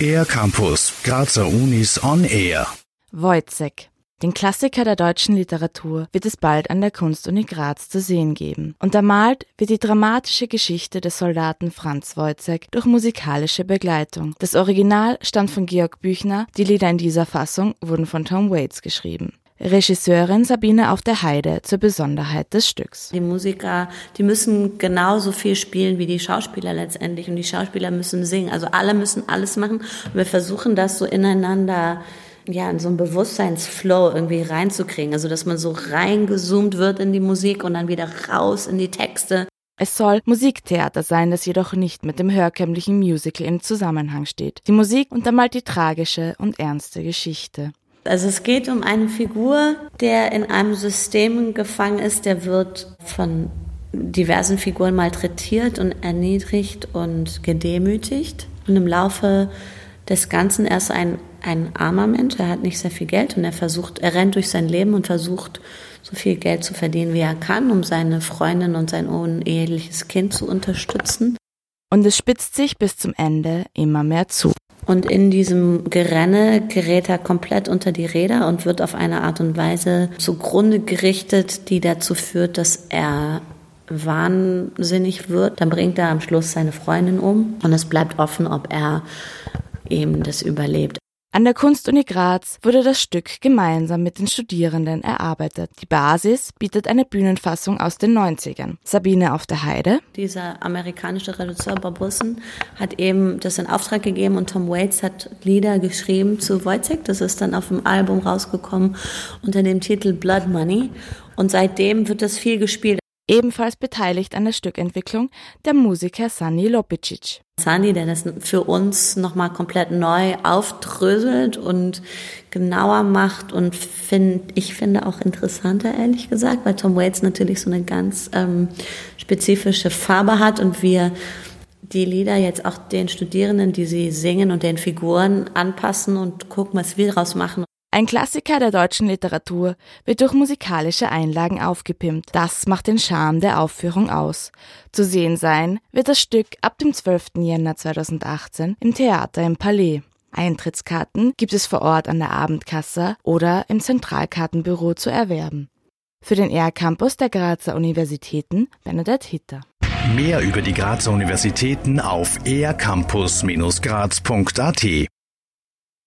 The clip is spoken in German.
Air Campus, Grazer Unis on Air. Wojcek. Den Klassiker der deutschen Literatur wird es bald an der Kunstuni Graz zu sehen geben. Untermalt wird die dramatische Geschichte des Soldaten Franz Wojcek durch musikalische Begleitung. Das Original stammt von Georg Büchner, die Lieder in dieser Fassung wurden von Tom Waits geschrieben. Regisseurin Sabine auf der Heide zur Besonderheit des Stücks. Die Musiker, die müssen genauso viel spielen wie die Schauspieler letztendlich und die Schauspieler müssen singen. Also alle müssen alles machen und wir versuchen das so ineinander ja, in so einen Bewusstseinsflow irgendwie reinzukriegen. Also, dass man so reingezoomt wird in die Musik und dann wieder raus in die Texte. Es soll Musiktheater sein, das jedoch nicht mit dem herkömmlichen Musical im Zusammenhang steht. Die Musik untermalt die tragische und ernste Geschichte. Also es geht um eine Figur, der in einem System gefangen ist, der wird von diversen Figuren malträtiert und erniedrigt und gedemütigt. Und im Laufe des Ganzen, er ist ein, ein armer Mensch, er hat nicht sehr viel Geld und er versucht, er rennt durch sein Leben und versucht, so viel Geld zu verdienen, wie er kann, um seine Freundin und sein uneheliches Kind zu unterstützen. Und es spitzt sich bis zum Ende immer mehr zu. Und in diesem Gerenne gerät er komplett unter die Räder und wird auf eine Art und Weise zugrunde gerichtet, die dazu führt, dass er wahnsinnig wird. Dann bringt er am Schluss seine Freundin um und es bleibt offen, ob er eben das überlebt. An der Kunstuni Graz wurde das Stück gemeinsam mit den Studierenden erarbeitet. Die Basis bietet eine Bühnenfassung aus den 90ern. Sabine auf der Heide. Dieser amerikanische Regisseur Bob Wilson hat eben das in Auftrag gegeben und Tom Waits hat Lieder geschrieben zu Wojciech. Das ist dann auf dem Album rausgekommen unter dem Titel Blood Money. Und seitdem wird das viel gespielt. Ebenfalls beteiligt an der Stückentwicklung der Musiker Sani Lopicic. Sani, der das für uns nochmal komplett neu aufdröselt und genauer macht und find, ich finde auch interessanter, ehrlich gesagt, weil Tom Waits natürlich so eine ganz ähm, spezifische Farbe hat und wir die Lieder jetzt auch den Studierenden, die sie singen und den Figuren anpassen und gucken, was wir daraus machen. Ein Klassiker der deutschen Literatur wird durch musikalische Einlagen aufgepimpt. Das macht den Charme der Aufführung aus. Zu sehen sein wird das Stück ab dem 12. Jänner 2018 im Theater im Palais. Eintrittskarten gibt es vor Ort an der Abendkasse oder im Zentralkartenbüro zu erwerben. Für den R-Campus der Grazer Universitäten Bernadette Hitter. Mehr über die Grazer Universitäten auf ercampus-graz.at